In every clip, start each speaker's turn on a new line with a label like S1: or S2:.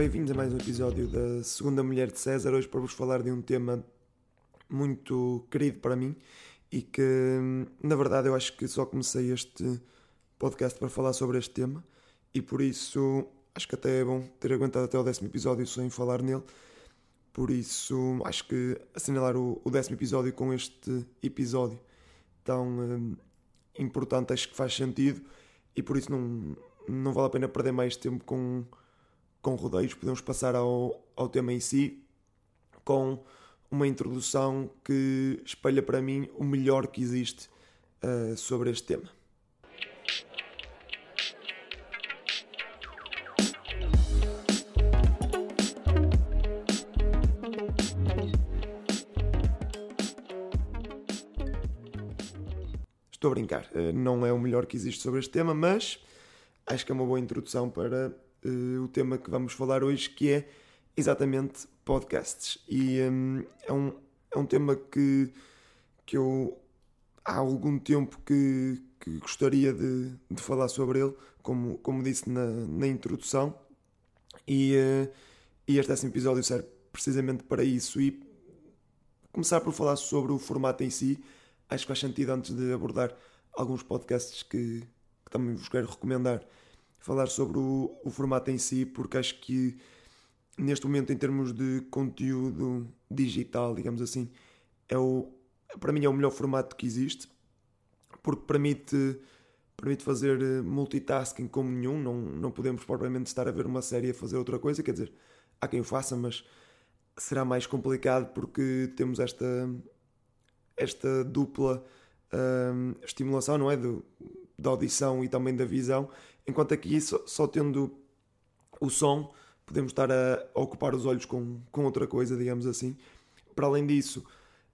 S1: Bem-vindos a mais um episódio da Segunda Mulher de César. Hoje para vos falar de um tema muito querido para mim e que, na verdade, eu acho que só comecei este podcast para falar sobre este tema e por isso acho que até é bom ter aguentado até o décimo episódio sem falar nele. Por isso, acho que assinalar o, o décimo episódio com este episódio tão hum, importante acho que faz sentido e por isso não, não vale a pena perder mais tempo com, com rodeios. Podemos passar ao, ao tema em si com uma introdução que espelha para mim o melhor que existe uh, sobre este tema. Estou a brincar, eh, não é o melhor que existe sobre este tema, mas acho que é uma boa introdução para uh, o tema que vamos falar hoje, que é exatamente podcasts. E um, é, um, é um tema que, que eu há algum tempo que, que gostaria de, de falar sobre ele, como, como disse na, na introdução, e, uh, e este décimo episódio serve precisamente para isso. E começar por falar sobre o formato em si acho que faz sentido antes de abordar alguns podcasts que, que também vos quero recomendar, falar sobre o, o, formato em si, porque acho que neste momento, em termos de conteúdo digital, digamos assim, é o, para mim é o melhor formato que existe, porque permite, permite fazer eh, multitasking como nenhum, não, não podemos propriamente estar a ver uma série a fazer outra coisa, quer dizer, há quem o faça, mas será mais complicado porque temos esta esta dupla um, estimulação, não é? Do, da audição e também da visão, enquanto aqui só, só tendo o som podemos estar a, ocupar os olhos com, com outra coisa, digamos assim. Para além disso,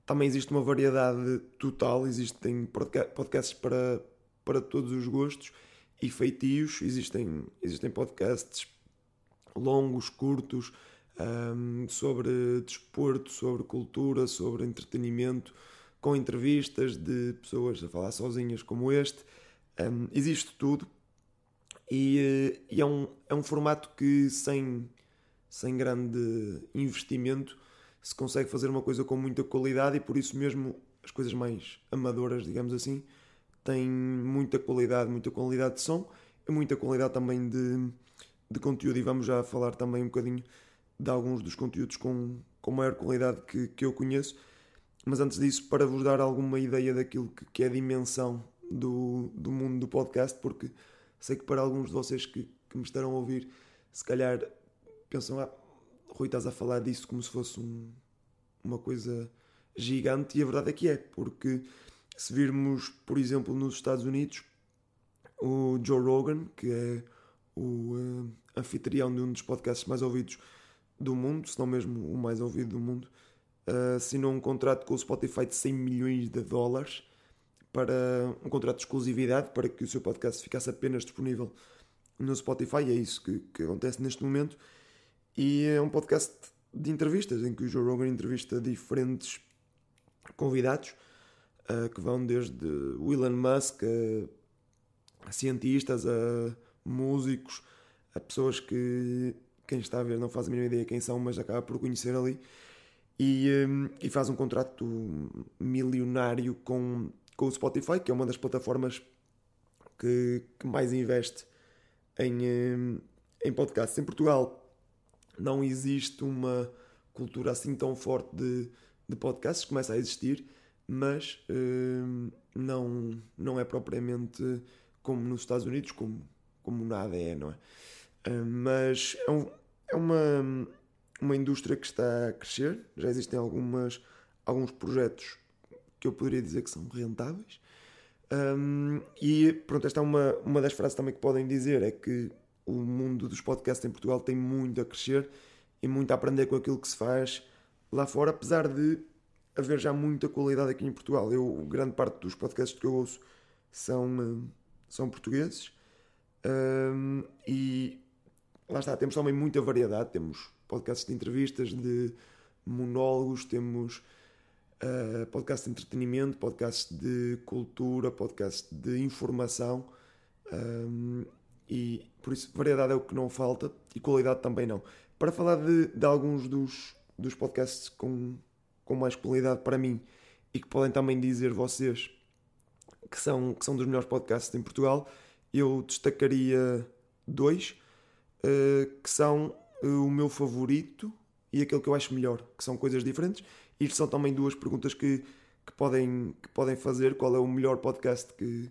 S1: também existe uma variedade total, existem podcasts para, para todos os gostos e feitios, existem, existem podcasts longos, curtos, um, sobre desporto, sobre cultura, sobre entretenimento, com entrevistas de pessoas a falar sozinhas como este. Um, existe tudo e, eh, e, é, um, é um formato que sem, sem grande investimento se consegue fazer uma coisa com muita qualidade e por isso mesmo as coisas mais amadoras, digamos assim, têm muita qualidade, muita qualidade de som e muita qualidade também de, de conteúdo. E vamos já falar também um bocadinho de alguns dos conteúdos com, com maior qualidade que, que eu conheço. Mas antes disso, para vos dar alguma ideia daquilo que, que é a dimensão do, do mundo do podcast, porque sei que para alguns de vocês que, que me estarão a ouvir, se calhar pensam, ah, Rui, estás a falar disso como se fosse um, uma coisa gigante, e a verdade é que é, porque se virmos, por exemplo, nos Estados Unidos, o Joe Rogan, que é o uh, anfitrião de um dos podcasts mais ouvidos do mundo, se não mesmo o mais ouvido do mundo, uh, assinou um contrato com o Spotify de 100 milhões de dólares para um contrato de exclusividade para que o seu podcast ficasse apenas disponível no Spotify. É isso que, que acontece neste momento. E é um podcast de entrevistas em que o Joe Rogan entrevista diferentes convidados uh, que vão desde o Elon Musk a, a, cientistas, a músicos, a pessoas que quem está a ver não faz a mínima ideia quem são, mas acaba por conhecer ali e, um, e faz um contrato milionário com, com o Spotify, que é uma das plataformas que, que mais investe em, em podcasts. Em Portugal não existe uma cultura assim tão forte de, de podcasts, começa a existir, mas um, não, não é propriamente como nos Estados Unidos, como, como nada é, não é? Hum, mas é, um, é uma uma indústria que está a crescer, já existem algumas, alguns projetos que eu poderia dizer que são rentáveis. Um, e pronto, esta é uma, uma das frases também que podem dizer: é que o mundo dos podcasts em Portugal tem muito a crescer e muito a aprender com aquilo que se faz lá fora, apesar de haver já muita qualidade aqui em Portugal. Eu, grande parte dos podcasts que eu ouço são, são portugueses um, e lá está, temos também muita variedade, temos podcasts de entrevistas, de monólogos, temos uh, podcasts de entretenimento, podcasts de cultura, podcasts de informação. Um, e por isso, variedade é o que não falta e qualidade também não. para falar de, de alguns dos, dos podcasts com, com mais qualidade para mim e que podem também dizer vocês que são, que são dos melhores podcasts em Portugal, eu destacaria dois uh, que são uh, o meu favorito e aquele que eu acho melhor, que são coisas diferentes. Isto são também duas perguntas que, que, podem, que podem fazer. Qual é o melhor podcast que,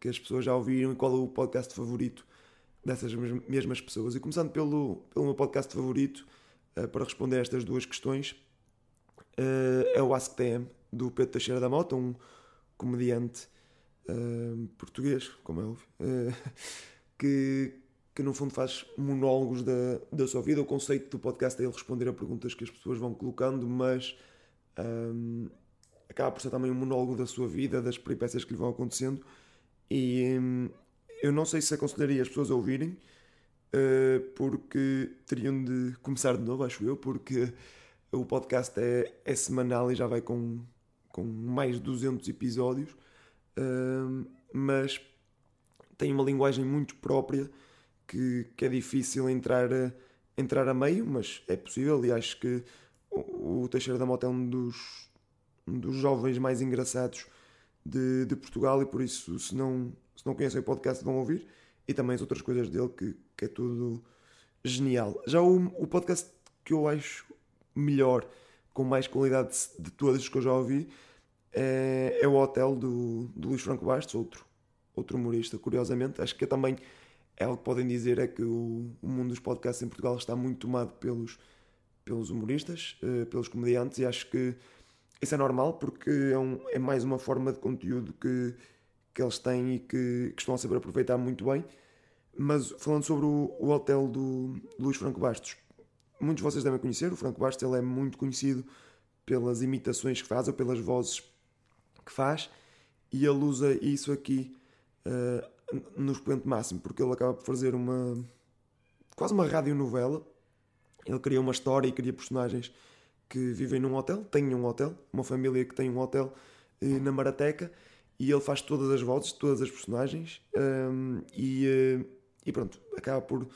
S1: que as pessoas já ouviram e qual é o podcast favorito dessas mesmas pessoas. E começando pelo, pelo meu podcast favorito, uh, para responder a estas duas questões, uh, é o AskTM, do Pedro Teixeira da Mota, um comediante uh, português, como é óbvio, que, que no fundo faz monólogos da, da sua vida. O conceito do podcast é ele responder a perguntas que as pessoas vão colocando, mas um, acaba por ser também um monólogo da sua vida, das peripécias que lhe vão acontecendo. E um, eu não sei se aconselharia as pessoas a ouvirem, uh, porque teriam de começar de novo, acho eu, porque o podcast é, é semanal e já vai com, com mais de 200 episódios, uh, mas tem uma linguagem muito própria que, que é difícil entrar a, entrar a meio, mas é possível e acho que o, o Teixeira da Mota é um dos, um dos jovens mais engraçados de, de Portugal e por isso se não, se não conhecem o podcast vão ouvir e também as outras coisas dele que, que é tudo genial. Já o, o podcast que eu acho melhor, com mais qualidade de todas que eu já ouvi, é, é o Hotel do, do Luís Franco Bastos, outro, outro humorista, curiosamente. Acho que é também é algo que podem dizer é que o, o, mundo dos podcasts em Portugal está muito tomado pelos, pelos humoristas, uh, pelos comediantes, e acho que isso é normal porque é, um, é mais uma forma de conteúdo que, que eles têm e que, que, estão a saber aproveitar muito bem. Mas falando sobre o, o hotel do, Luís Franco Bastos, muitos de vocês devem conhecer. O Franco Bastos ele é muito conhecido pelas imitações que faz ou pelas vozes que faz, e ele usa isso aqui uh, no expoente máximo, porque ele acaba por fazer uma quase uma radionovela. Ele cria uma história e cria personagens que vivem num hotel, têm um hotel, uma família que tem um hotel eh, na Marateca, e ele faz todas as vozes, todas as personagens, um, e, uh, e pronto, acaba por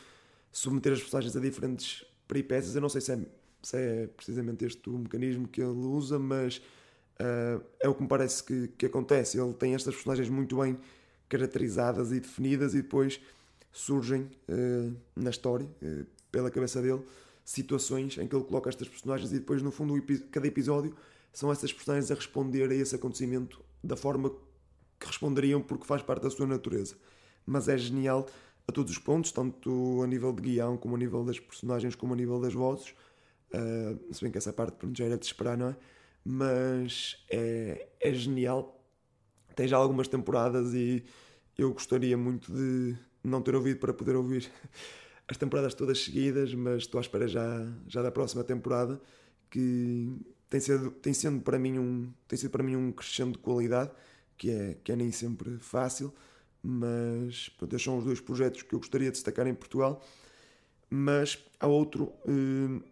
S1: submeter as personagens a diferentes peripécias. Eu não sei se é, se é precisamente este o mecanismo que ele usa, mas uh, é o que me parece que, que acontece. Ele tem estas personagens muito bem caracterizadas e definidas e depois surgem uh, na história, uh, pela cabeça dele, situações em que ele coloca estas personagens e depois no fundo cada episódio são essas personagens a responder a esse acontecimento da forma que responderiam porque faz parte da sua natureza. Mas é genial a todos os pontos, tanto a nível de guião, como a nível das personagens, como a nível das vozes. Uh, se bem que essa parte já era de esperar, não é? Mas é, é genial tem já algumas temporadas e eu gostaria muito de não ter ouvido para poder ouvir as temporadas todas seguidas, mas estou à espera já, já da próxima temporada que tem sido, tem sido para mim um tem sido para mim um crescendo de qualidade que é que é nem sempre fácil mas pronto, são os dois projetos que eu gostaria de destacar em Portugal. Mas há outro eh,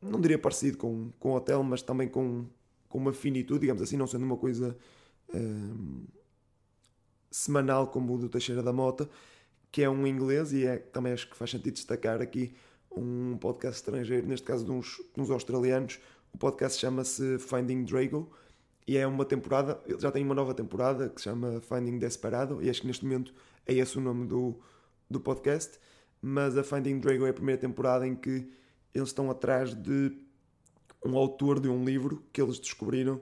S1: não diria parecido com, com o hotel mas também com, com uma finitude digamos assim não sendo uma coisa um, semanal como o do Teixeira da Mota, que é um inglês e é, também acho que faz sentido destacar aqui um podcast estrangeiro, neste caso de uns, de uns australianos. O podcast chama-se Finding Drago e é uma temporada, ele já tem uma nova temporada que se chama Finding Desperado e acho que neste momento é esse o nome do, do podcast. Mas a Finding Drago é a primeira temporada em que eles estão atrás de um autor de um livro que eles descobriram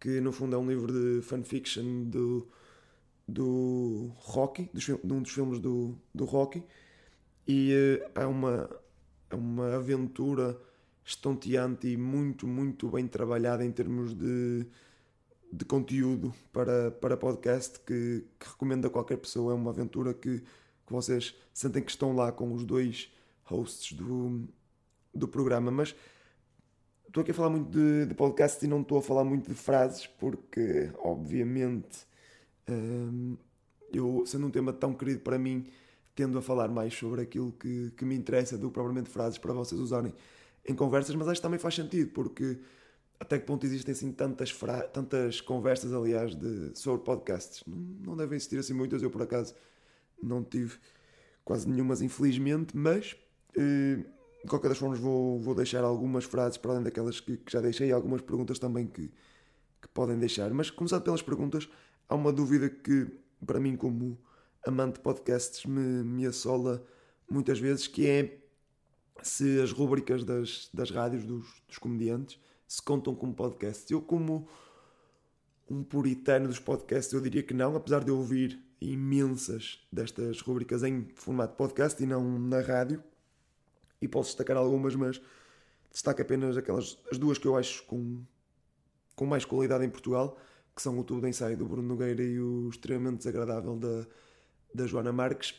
S1: que no fundo é um livro de fanfiction do, do Rocky, de um dos filmes do, do Rocky, e eh, é uma, é uma aventura estonteante e muito, muito bem trabalhada em termos de, de conteúdo para, para podcast que, que recomendo a qualquer pessoa. É uma aventura que, que vocês sentem que estão lá com os dois hosts do, do programa, mas estou aqui a falar muito de, de podcast e não estou a falar muito de frases, porque, obviamente, hum, eu, sendo um tema tão querido para mim, tendo a falar mais sobre aquilo que, que me interessa do que propriamente frases para vocês usarem em conversas, mas acho que também faz sentido, porque até que ponto existem assim tantas, fra tantas conversas, aliás, de, sobre podcasts? Não, não devem existir assim muitas, eu por acaso não tive quase nenhumas, infelizmente, mas. Uh, de qualquer das vou, vou deixar algumas frases para além daquelas que, que já deixei e algumas perguntas também que, que podem deixar. Mas, começando pelas perguntas, há uma dúvida que, para mim, como amante de podcasts, me, me assola muitas vezes, que é se as rubricas das, das rádios, dos, dos comediantes, se contam como podcasts. Eu, como um puritano dos podcasts, eu diria que não, apesar de eu ouvir imensas destas rubricas em formato podcast e não na rádio. E posso destacar algumas, mas destaco apenas aquelas as duas que eu acho com, com mais qualidade em Portugal, que são o Tudo em Ensaio do Bruno Nogueira e o Extremamente Desagradável da, da Joana Marques.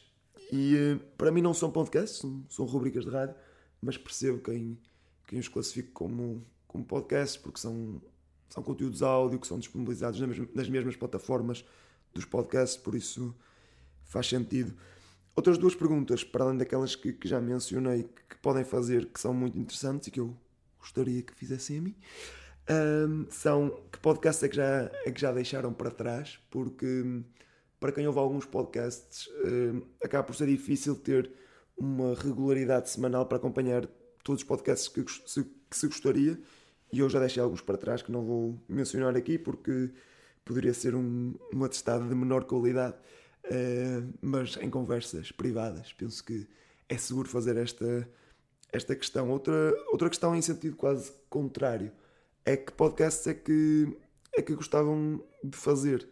S1: E eh, para mim não são podcasts, são, são rubricas de rádio, mas percebo quem, quem os classifica como, como podcasts, porque são, são conteúdos áudio que são disponibilizados nas mesmas plataformas dos podcasts, por isso faz sentido. Outras duas perguntas, para além daquelas que, que já mencionei, que, podem fazer, que são muito interessantes e que eu gostaria que fizessem a mim, um, são que podcasts é que, já, é que já deixaram para trás, porque para quem ouve alguns podcasts um, acaba por ser difícil ter uma regularidade semanal para acompanhar todos os podcasts que se, que se gostaria, e eu já deixei alguns para trás que não vou mencionar aqui porque poderia ser um, um atestado de menor qualidade, uh, mas em conversas privadas penso que é seguro fazer esta, esta questão. Outra, outra questão em sentido quase contrário é que podcasts é que, é que gostavam de fazer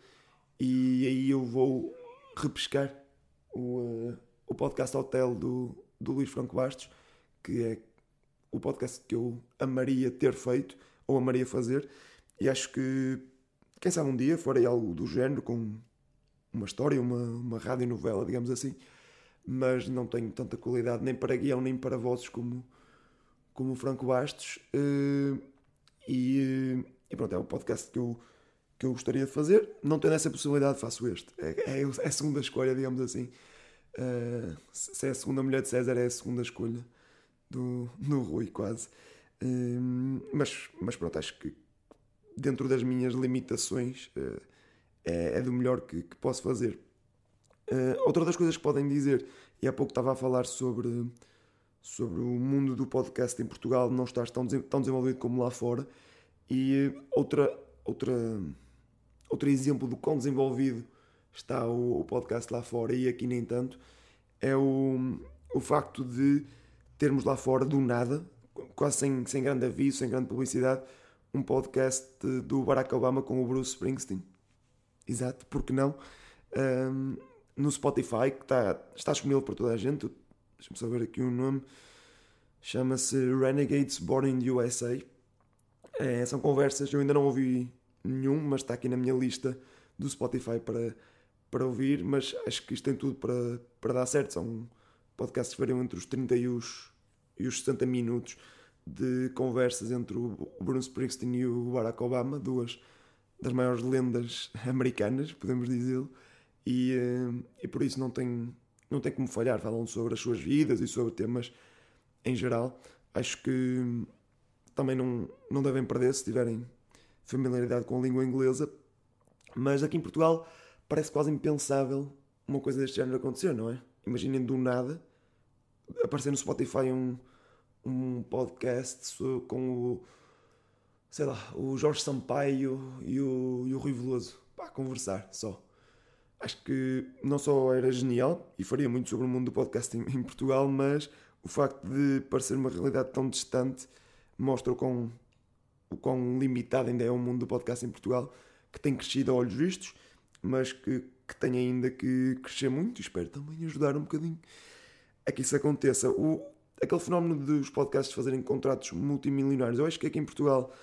S1: e aí eu vou repescar o, uh, o podcast Hotel do, do Luís Franco Bastos, que é o podcast que eu amaria ter feito ou amaria fazer, e acho que quem sabe um dia farei algo do género com uma história, uma, uma radionovela, digamos assim, mas não tenho tanta qualidade nem para guião nem para vozes como, como o Franco Bastos. Eh, e, e pronto, é o podcast que eu, que eu gostaria de fazer. Não tendo essa possibilidade, faço este. É, é, é a segunda escolha, digamos assim. Uh, se é a segunda mulher de César, é a segunda escolha do, do Rui, quase. Mas, mas pronto, acho que dentro das minhas limitações, é, é, do melhor que, que posso fazer. Uh, outra das coisas que podem dizer, e há pouco estava a falar sobre, sobre o mundo do podcast em Portugal não estar tão, tão desenvolvido como lá fora, e outra, outra, outro exemplo do quão desenvolvido está o, o podcast lá fora e aqui nem tanto, é o, o facto de termos lá fora do nada, quase sem, sem grande aviso, sem grande publicidade, um podcast do Barack Obama com o Bruce Springsteen. Exato, porque não? Um, no Spotify, que está, está disponível para toda a gente. Deixa-me só ver aqui o um nome. Chama-se Renegades Born in the USA. É, são conversas, eu ainda não ouvi nenhum, mas está aqui na minha lista do Spotify para, para ouvir. Mas acho que isto tem tudo para, para dar certo. São podcasts que variam entre os 30 e os, e os 60 minutos de conversas entre o Bruce Springsteen e o Barack Obama, duas das maiores lendas americanas, podemos dizê-lo, e, eh, e por isso não tem, não tem como falhar. Falam sobre as suas vidas e sobre temas em geral. Acho que também não, não devem perder se tiverem familiaridade com a língua inglesa, mas aqui em Portugal parece quase impensável uma coisa deste género acontecer, não é? Imaginem do nada aparecer no Spotify um um podcast com o, sei lá, o Jorge Sampaio e o, e o Rui Veloso, para conversar só. Acho que não só era genial e faria muito sobre o mundo do podcast em, em Portugal, mas o facto de parecer uma realidade tão distante mostra o quão, o quão limitado ainda é o mundo do podcast em Portugal, que tem crescido a olhos vistos, mas que, que tem ainda que crescer muito espero também ajudar um bocadinho a que isso aconteça. O, aquele fenómeno dos podcasts fazerem contratos multimilionários. Eu acho que aqui em Portugal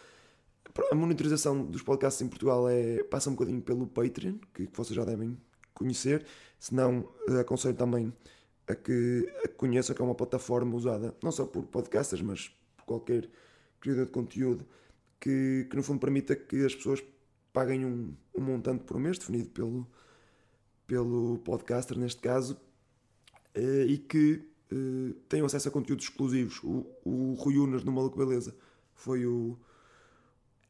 S1: a monitorização dos podcasts em Portugal é, passa um bocadinho pelo Patreon, que, que vocês já devem conhecer. Se não, eh, aconselho também a que, a que conheçam, que é uma plataforma usada não só por podcasters, mas por qualquer criador de conteúdo, que, que no fundo permita que as pessoas paguem um, um montante por mês, definido pelo, pelo podcaster neste caso, eh, e que uh, tenham acesso a conteúdos exclusivos. O, o Rui Unas no Maluco Beleza foi o.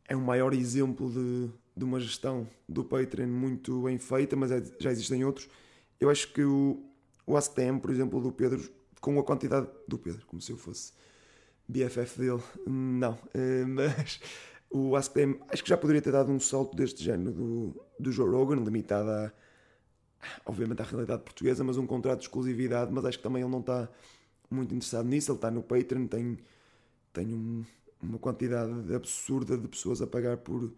S1: É o maior exemplo de, de uma gestão do Patreon muito bem feita, mas é, já existem outros. Eu acho que o, o AskTM, por exemplo, do Pedro, com a quantidade do Pedro, como se eu fosse BFF dele. Não, uh, mas o Ask Them acho que já poderia ter dado um salto deste género do, do Joe Rogan, limitado a, obviamente à realidade portuguesa, mas um contrato de exclusividade, mas acho que também ele não está muito interessado nisso, ele está no Patreon, tem, tem um, uma quantidade absurda de pessoas a pagar por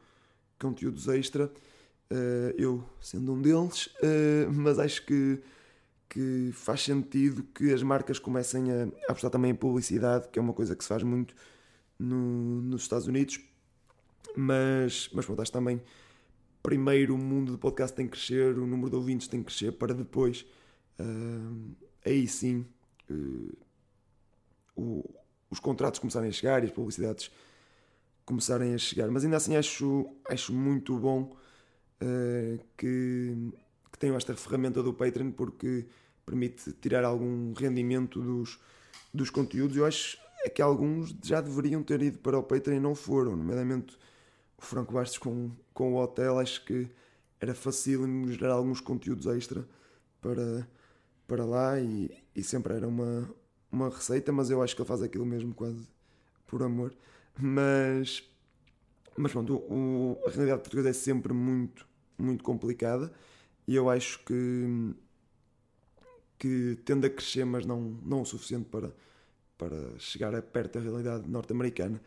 S1: conteúdos extra, uh, eu sendo um deles, uh, mas acho que, que faz sentido que as marcas comecem a, a apostar também em publicidade, que é uma coisa que se faz muito no, nos Estados Unidos, mas, mas pronto, acho também primeiro o mundo do podcast tem que crescer, o número de ouvintes tem que crescer para depois uh, aí sim uh, o, os contratos começarem a chegar e as publicidades começarem a chegar. Mas ainda assim acho, acho muito bom uh, que, que tenham esta ferramenta do Patreon porque permite tirar algum rendimento dos, dos conteúdos. Eu acho é que alguns já deveriam ter ido para o Patreon e não foram, nomeadamente o Franco Bastos com, com o hotel, acho que era fácil gerar alguns conteúdos extra para, para lá e, e sempre era uma, uma receita, mas eu acho que ele faz aquilo mesmo quase por amor. Mas, mas pronto, o, a realidade portuguesa é sempre muito, muito complicada e eu acho que, que tende a crescer, mas não, não o suficiente para, para chegar a perto da realidade norte-americana.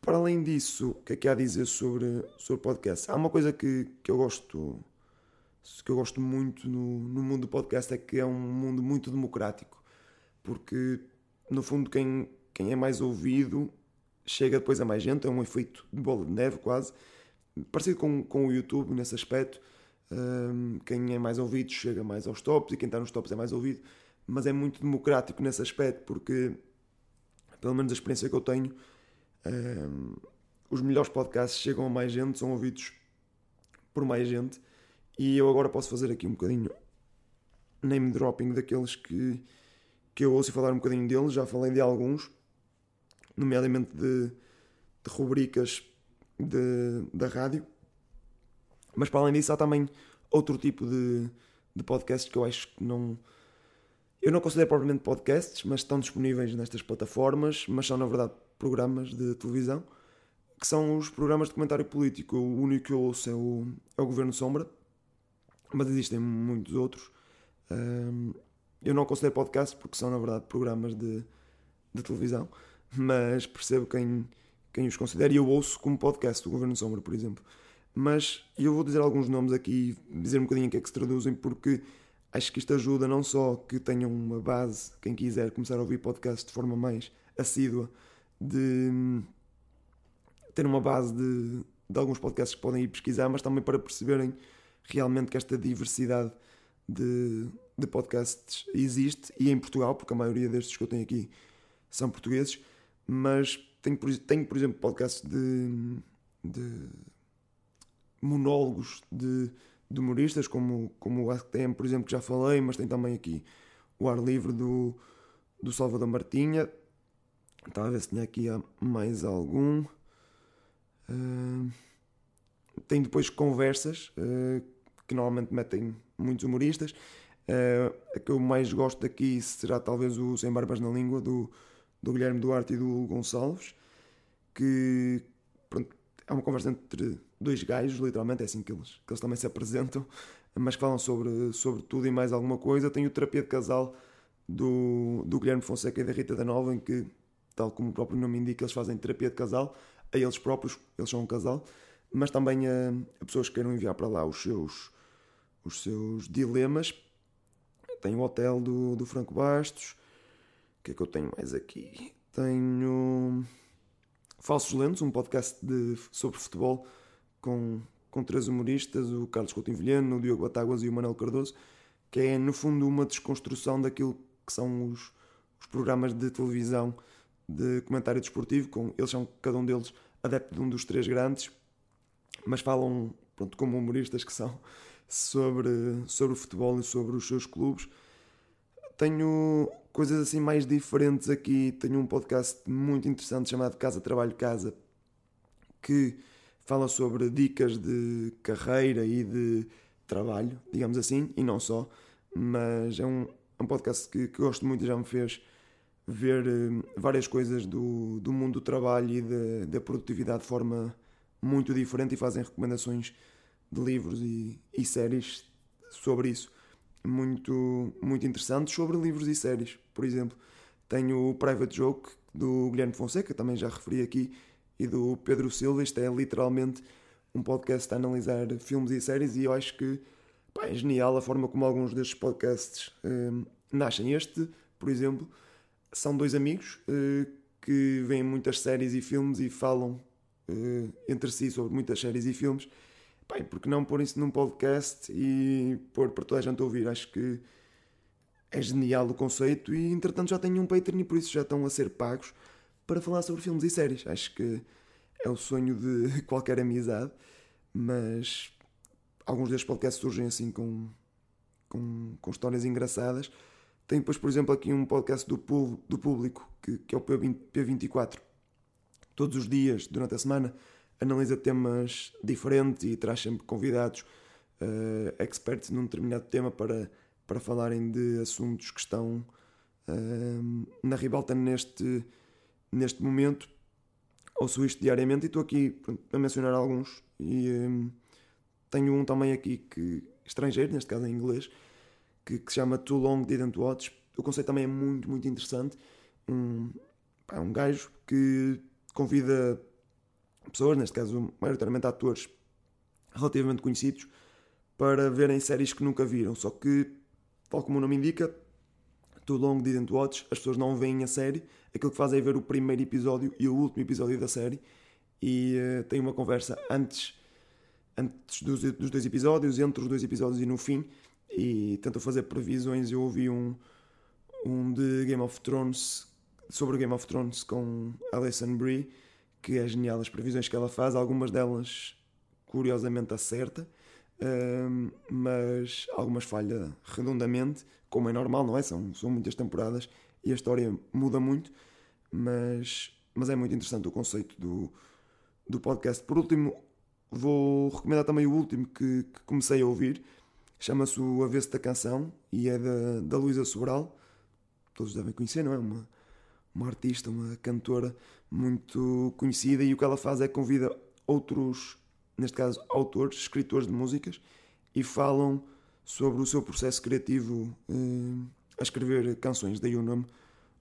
S1: Para além disso, o que é que há a dizer sobre, sobre podcast? Há uma coisa que, que eu gosto que eu gosto muito no, no mundo do podcast é que é um mundo muito democrático porque no fundo quem, quem é mais ouvido chega depois a mais gente, é um efeito de bola de neve quase, parecido com, com o YouTube nesse aspecto. Um, quem é mais ouvido chega mais aos tops e quem está nos tops é mais ouvido, mas é muito democrático nesse aspecto porque, pelo menos a experiência que eu tenho, um, os melhores podcasts chegam a mais gente, são ouvidos por mais gente. E eu agora posso fazer aqui um bocadinho name dropping daqueles que, que eu ouço falar um bocadinho deles, já falei de alguns, nomeadamente de, de rubricas de, da rádio, mas para além disso há também outro tipo de, de podcasts que eu acho que não. Eu não considero propriamente podcasts, mas estão disponíveis nestas plataformas, mas são na verdade programas de televisão, que são os programas de comentário político. O único que eu ouço é o, é o Governo Sombra, mas existem muitos outros. Um, eu não considero podcast porque são, na verdade, programas de, de televisão, mas percebo quem, quem os considera e eu ouço como podcast, o Governo Sombra, por exemplo. Mas eu vou dizer alguns nomes aqui, dizer um bocadinho o que é que se traduzem, porque acho que isto ajuda não só que tenham uma base, quem quiser começar a ouvir podcast de forma mais assídua, de ter uma base de, de alguns podcasts que podem ir pesquisar, mas também para perceberem realmente que esta diversidade de, de podcasts existe e em Portugal, porque a maioria destes que eu tenho aqui são portugueses, mas tenho, tenho por exemplo, podcasts de, de monólogos de, de, humoristas, como, como o ATM, por exemplo, que já falei, mas tem também aqui o Ar Livre do, do Salvador Martinha. Estava a ver se tinha aqui mais algum. Uh, tem depois conversas uh, que normalmente metem muitos humoristas. Uh, a que eu mais gosto daqui será talvez o Sem Barbas na Língua, do, do Guilherme Duarte e do Gonçalves, que pronto, é uma conversa entre dois gajos, literalmente, é assim que eles, que eles também se apresentam, mas que falam sobre, sobre tudo e mais alguma coisa. Tem o Terapia de Casal do, do Guilherme Fonseca e da Rita da Nova, em que, tal como o próprio nome indica, eles fazem terapia de casal a eles próprios, eles são um casal, mas também a, a pessoas que queiram enviar para lá os seus, os seus dilemas tenho o hotel do, do Franco Bastos. O que é que eu tenho mais aqui? Tenho Falsos Lentos, um podcast de, sobre futebol com, com três humoristas, o Carlos Coutinho Vilheno, o Diogo Batáguas e o Manuel Cardoso, que é no fundo uma desconstrução daquilo que são os, os programas de televisão de comentário desportivo, com, eles são cada um deles adepto de um dos três grandes, mas falam pronto, como humoristas que são sobre, sobre o futebol e sobre os seus clubes. Tenho coisas assim mais diferentes aqui. Tenho um podcast muito interessante chamado Casa Trabalho Casa que fala sobre dicas de carreira e de trabalho, digamos assim, e não só, mas é um, é um podcast que, que gosto muito e já me fez ver uh, várias coisas do, do mundo do trabalho e da, da produtividade de forma muito diferente e fazem recomendações de livros e, e séries sobre isso muito, muito interessantes sobre livros e séries. Por exemplo, tenho o Private Joke do Guilherme Fonseca, também já referi aqui, e do Pedro Silva. Isto é literalmente um podcast a analisar filmes e séries e eu acho que pá, é genial a forma como alguns destes podcasts hum, nascem. Este, por exemplo, são dois amigos uh, que veem muitas séries e filmes e falam uh, entre si sobre muitas séries e filmes. Bem, porque não pôr isso num podcast e pôr para toda a gente ouvir? Acho que é genial o conceito e entretanto já tenho um Patreon e por isso já estão a ser pagos para falar sobre filmes e séries. Acho que é o sonho de qualquer amizade, mas alguns destes podcasts surgem assim com, com, com histórias engraçadas. Tem depois, por exemplo, aqui um podcast do, do público, que, que é o P24. Todos os dias, durante a semana, analisa temas diferentes e traz sempre convidados uh, experts num determinado tema para, para falarem de assuntos que estão uh, na ribalta neste, neste momento. Ouço isto diariamente e estou aqui a mencionar alguns. E um, tenho um também aqui que estrangeiro, neste caso em inglês, que, que, se chama Too Long Didn't Watch. O conceito também é muito, muito interessante. Um, um gajo que convida pessoas, neste caso maioritariamente atores relativamente conhecidos, para verem séries que nunca viram. Só que, tal como o nome indica, Too Long Didn't Watch, as pessoas não veem a série, aquilo que fazem é ver o primeiro episódio e o último episódio da série e uh, tem uma conversa antes, antes dos, dos, dois episódios, entre os dois episódios e no fim, e tentam fazer previsões. Eu ouvi um, um de Game of Thrones sobre Game of Thrones com Alison Brie, que é genial as previsões que ela faz, algumas delas curiosamente acerta, mas algumas falha redondamente, como é normal, não é? São, são muitas temporadas e a história muda muito, mas, mas é muito interessante o conceito do, do podcast. Por último, vou recomendar também o último que, que comecei a ouvir, chama-se O Avesso da Canção e é da, da Luísa Sobral, todos devem conhecer, não é? Uma, uma artista, uma cantora muito conhecida e o que ela faz é convida outros, neste caso, autores, escritores de músicas e falam sobre o seu processo criativo eh, a escrever canções, daí o nome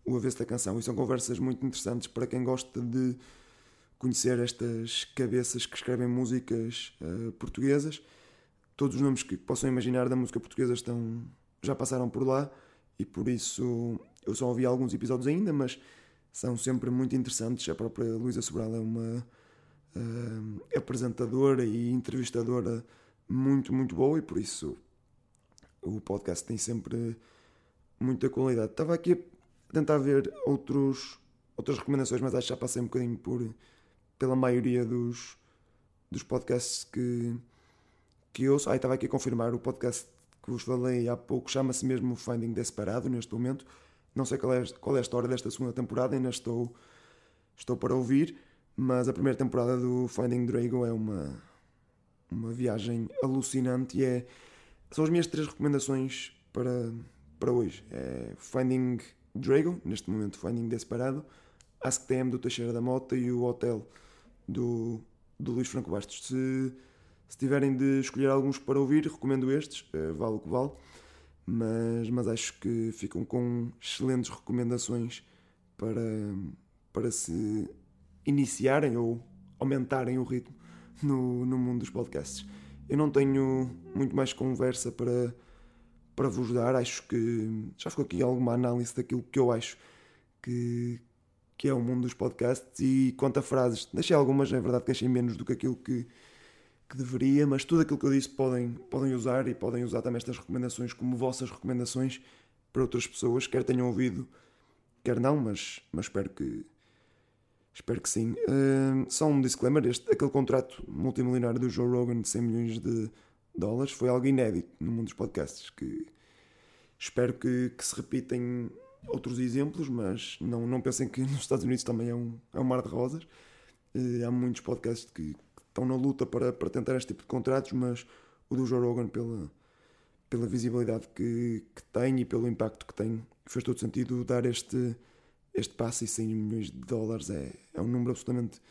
S1: O Avesso da Canção. E são conversas muito interessantes para quem gosta de conhecer estas cabeças que escrevem músicas uh, portuguesas. Todos os nomes que possam imaginar da música portuguesa estão, já passaram por lá e por isso eu só ouvi alguns episódios ainda, mas são sempre muito interessantes. A própria Luísa Sobral é uma uh, apresentadora e entrevistadora muito, muito boa e por isso o podcast tem sempre muita qualidade. Estava aqui a tentar ver outros, outras recomendações, mas acho que já passei um bocadinho por, pela maioria dos, dos podcasts que, que ouço. Ah, estava aqui a confirmar o podcast que vos falei há pouco, chama-se mesmo Finding Desperado neste momento. Não sei qual é, qual é a história desta segunda temporada, ainda estou, estou para ouvir, mas a primeira temporada do Finding Drago é uma, uma viagem alucinante e é são as minhas três recomendações para, para hoje. É Finding Dragon, neste momento Finding Desperado, Ask TM do Teixeira da Mota e o Hotel do, do Luís Franco Bastos. Se, se tiverem de escolher alguns para ouvir, recomendo estes, é, vale o que vale, mas, mas acho que ficam com excelentes recomendações para, para se iniciarem ou aumentarem o ritmo no, no mundo dos podcasts. Eu não tenho muito mais conversa para, para vos dar. Acho que já ficou aqui alguma análise daquilo que eu acho que, que é o mundo dos podcasts. E quanto a frases, deixei algumas, é verdade que achei menos do que aquilo que, que deveria, mas tudo aquilo que eu disse podem, podem usar e podem usar também estas recomendações como vossas recomendações para outras pessoas, quer tenham ouvido, quer não, mas, mas espero que Espero que sim. Uh, só um disclaimer: este, aquele contrato multimilionário do Joe Rogan de 100 milhões de dólares foi algo inédito no mundo dos podcasts. Que espero que, que se repitem outros exemplos, mas não, não pensem que nos Estados Unidos também é um, é um mar de rosas. Uh, há muitos podcasts que, estão na luta para, para tentar este tipo de contratos, mas o do Joe Rogan, pela, pela visibilidade que, que tem e pelo impacto que tem. Fez todo sentido dar este, este passo e 100 milhões de dólares é, é um número absolutamente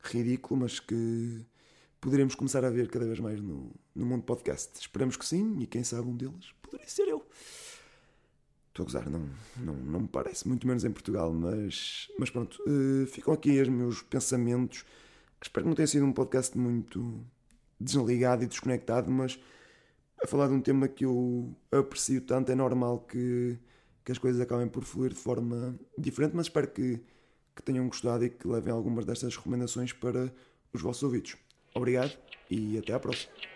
S1: ridículo, mas que poderemos começar a ver cada vez mais no, no mundo podcast. Esperamos que sim, e quem sabe um deles poderia ser eu. Estou a gozar, não, não, não me parece, muito menos em Portugal, mas, mas pronto, uh, ficam aqui os meus pensamentos. Espero que não tenha sido um podcast muito desligado e desconectado, mas a falar de um tema que eu aprecio tanto, é normal que, que as coisas acabem por fluir de forma diferente, mas espero que, que tenham gostado e que levem algumas destas recomendações para os vossos ouvidos. Obrigado e até à próxima.